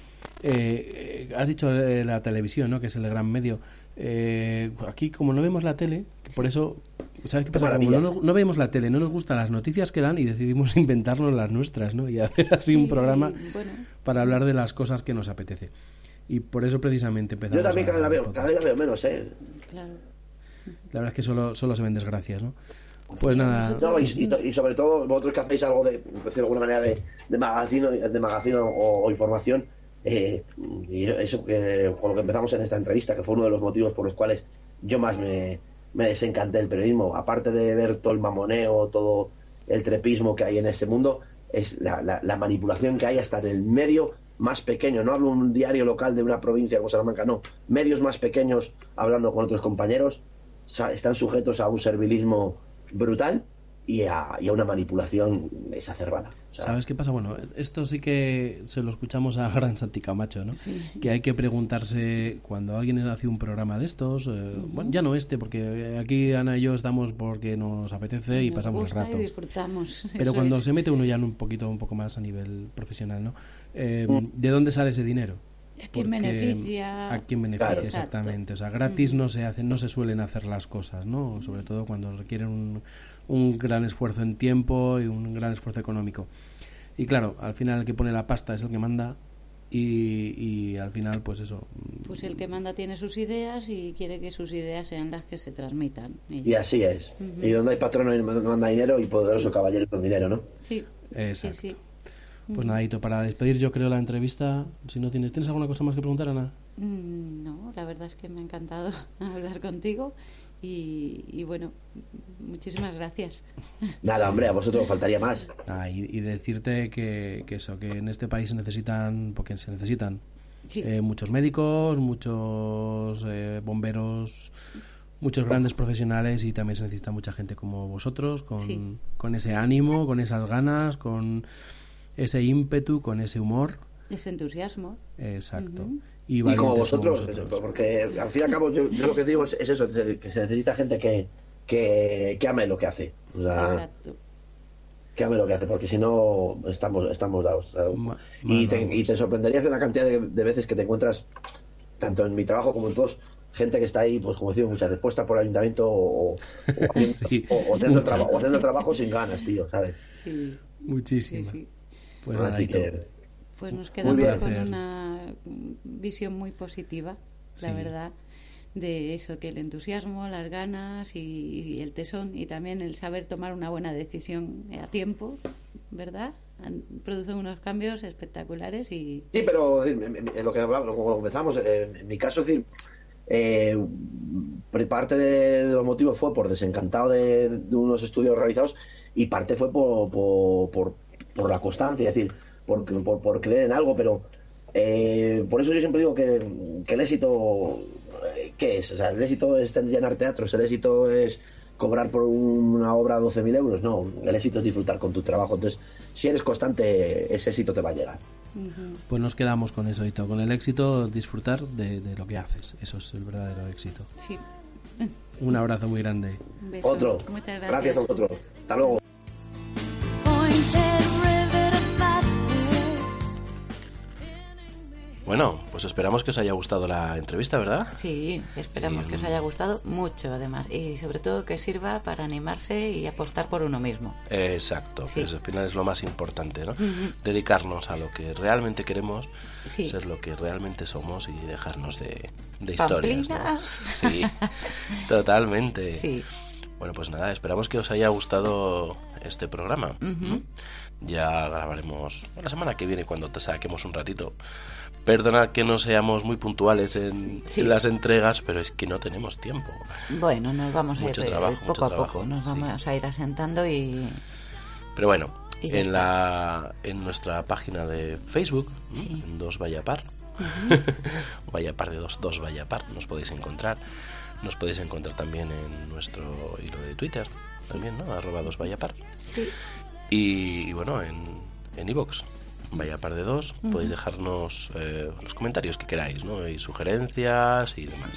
eh, has dicho eh, la televisión, ¿no? Que es el gran medio. Eh, aquí, como no vemos la tele, por eso, ¿sabes qué pasa? Como no, vemos la tele, no nos gustan las noticias que dan y decidimos inventarnos las nuestras, ¿no? Y hacer así un programa Bueno, para hablar de las cosas que nos apetece. Y por eso precisamente empezamos Yo también a- cada vez la veo, cada vez la veo menos, ¿eh? claro. La verdad es que solo, solo se ven desgracias, ¿no? Pues nada, No, y, y- y sobre todo vosotros que hacéis algo de, de alguna manera, de, de magazine, de magazine o, o información, eh, y eso que con lo que empezamos en esta entrevista, que fue uno de los motivos por los cuales yo más me, me desencanté del periodismo, aparte de ver todo el mamoneo, todo el trepismo que hay en este mundo, es la, la- la manipulación que hay hasta en el medio más pequeño. No hablo un diario local de una provincia como Salamanca, no. Medios más pequeños hablando con otros compañeros están sujetos a un servilismo brutal y a, y a una manipulación exacerbada. O sea, ¿Sabes qué pasa? Bueno, esto sí que se lo escuchamos a Gran Santi Camacho, ¿no? Sí. Que hay que preguntarse cuando alguien hace un programa de estos, eh, bueno, ya no este, porque aquí Ana y yo estamos porque nos apetece y Nos pasamos gusta el rato. Y disfrutamos. Pero eso cuando es. se mete uno ya en un poquito, un poco más a nivel profesional, ¿no? Eh, Mm. ¿De dónde sale ese dinero? ¿A quién Porque- beneficia? A quién beneficia, Claro. exactamente. O sea, gratis no se hacen, no se suelen hacer las cosas, ¿no? Sobre todo cuando requieren un, un gran esfuerzo en tiempo y un gran esfuerzo económico. Y claro, al final el que pone la pasta es el que manda y, y al final, pues eso. Pues el que manda tiene sus ideas y quiere que sus ideas sean las que se transmitan. Y así es. Y donde hay patrón no manda dinero y poderoso caballero con dinero, ¿no? Sí, Exacto. sí, sí. Pues nadito, para despedir yo creo la entrevista, si no tienes, ¿tienes alguna cosa más que preguntar, Ana? Mm, No, la verdad es que me ha encantado hablar contigo y, y bueno, muchísimas gracias. Nada, hombre, a vosotros os faltaría más. Ah, y, y decirte que, que eso, que en este país se necesitan, porque se necesitan Sí. eh, muchos médicos, muchos eh, bomberos, muchos grandes profesionales y también se necesita mucha gente como vosotros, con, Sí. con ese ánimo, con esas ganas, con ese ímpetu, con ese humor. Ese entusiasmo. Exacto. Y, Y como vosotros, vosotros. porque al fin y al cabo yo, yo lo que digo es, es eso, que se necesita gente que, que, que ame lo que hace. O sea, Exacto. que ame lo que hace, porque si no estamos, estamos dados. Ma- y, te, vamos. y te sorprenderías de la cantidad de, de veces que te encuentras, tanto en mi trabajo como en todos, gente que está ahí, pues como decimos muchas veces, puesta por el ayuntamiento o, o haciendo, Sí, o- o haciendo, muchas. traba- o haciendo trabajo sin ganas, tío, ¿sabes? Sí, Muchísimo. sí. Pues nada, Así que, Pues nos quedamos con una visión muy positiva, la Sí. verdad, de eso, que el entusiasmo, las ganas y, y el tesón y también el saber tomar una buena decisión a tiempo, ¿verdad? Han- Producen unos cambios espectaculares y Sí, pero en- lo que hablábamos, como comenzamos, eh, en mi caso, es decir, eh, parte de los motivos fue por desencantado de, de unos estudios realizados y parte fue por, por, por- por la constancia, es decir, por, por, por creer en algo, pero eh, por eso yo siempre digo que, que el éxito, eh, ¿qué es? O sea, el éxito es llenar teatros, el éxito es cobrar por una obra 12.000 euros, no, el éxito es disfrutar con tu trabajo, entonces, si eres constante, ese éxito te va a llegar. Pues nos quedamos con eso, Ito. Con el éxito, disfrutar de, de lo que haces. Eso es el verdadero éxito. sí. Un abrazo muy grande. Un beso. Otro. Muchas gracias. Gracias a vosotros. Hasta luego. Bueno, pues esperamos que os haya gustado la entrevista, ¿verdad? Sí, esperamos Y, que os haya gustado mucho, además, y sobre todo que sirva para animarse y apostar por uno mismo. Exacto, Sí. que al final es lo más importante, ¿no? Dedicarnos a lo que realmente queremos, Sí. ser lo que realmente somos y dejarnos de, de historias. ¿no? Sí, totalmente. Sí. Bueno, pues nada, esperamos que os haya gustado este programa. Ya grabaremos la semana que viene cuando te saquemos un ratito. Perdonad que no seamos muy puntuales en, Sí. en las entregas, pero es que no tenemos tiempo. Bueno, nos vamos a ir trabajo, poco a poco, nos sí. vamos a ir asentando y Pero bueno, en, está. la, en nuestra página de Facebook. Sí. en Dos Vaya Par, Vaya Par de Dos, Dos Vaya Par, nos podéis encontrar. Nos podéis encontrar también en nuestro hilo de Twitter, también, ¿no? Arroba Dos Vaya Par. Y, y bueno, en en iVoox, Vaya Par de Dos, podéis dejarnos eh, los comentarios que queráis, ¿no? Y sugerencias y demás.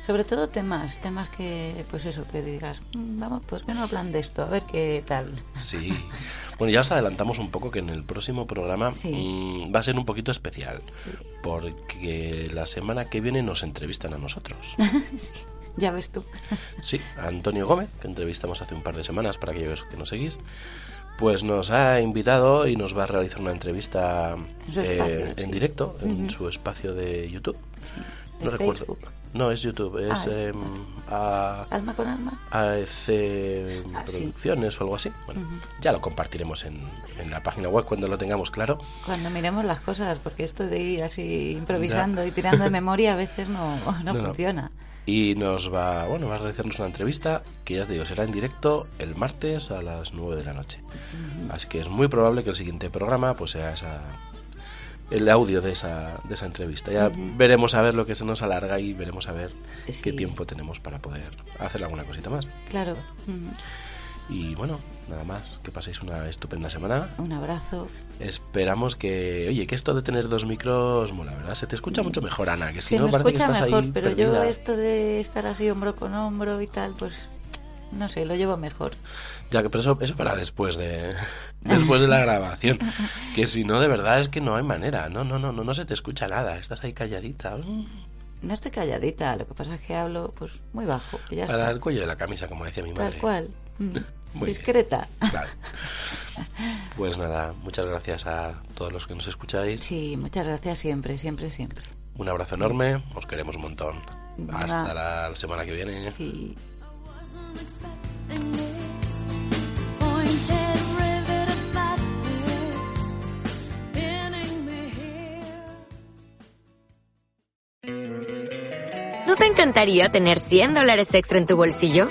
sobre todo temas, temas que, pues eso, que digas, "Mm, vamos, pues que no hablan de esto, a ver qué tal. Sí. Bueno, ya os adelantamos un poco que en el próximo programa Sí. mm, va a ser un poquito especial. Porque la semana que viene nos entrevistan a nosotros. Ya ves tú. Sí, a Antonio Gómez, que entrevistamos hace un par de semanas para aquellos que nos seguís. Pues nos ha invitado y nos va a realizar una entrevista En eh, en directo en su espacio de YouTube. De No recuerdo. No, es YouTube, es Ah, es- em, a, Alma con alma. AEC Ah, sí. Producciones o algo así. Bueno, ya lo compartiremos en, en la página web cuando lo tengamos claro. Cuando miremos las cosas, porque esto de ir así improvisando y tirando de memoria a veces No, no. funciona. Y nos va, bueno, va a realizarnos una entrevista que ya os digo, será en directo el martes a las 9 de la noche. Así que es muy probable que el siguiente programa pues sea esa el audio de esa, de esa entrevista. Ya veremos a ver lo que se nos alarga y veremos a ver qué tiempo tenemos para poder hacer alguna cosita más. Claro. Y bueno, nada más, que paséis una estupenda semana. Un abrazo. Esperamos que, oye, que esto de tener dos micros mola, ¿verdad? Se te escucha mucho mejor, Ana, que si Se no me parece que escucha estás mejor, ahí pero yo esto de estar así hombro con hombro y tal, pues no sé, lo llevo mejor. Ya que pero eso, eso para después de después de la grabación. Que si no, de verdad es que no hay manera. No, no, no, no, no se te escucha nada. Estás ahí calladita. Mm. No estoy calladita, lo que pasa es que hablo pues muy bajo, y ya Para está. el cuello de la camisa, como decía mi madre. Tal cual. Mm. Muy discreta. Vale. Pues nada, muchas gracias a todos los que nos escucháis. Sí, muchas gracias siempre, siempre, siempre. Un abrazo enorme, os queremos un montón. Hasta la semana que viene. Sí. ¿No te encantaría tener 100 dólares extra en tu bolsillo?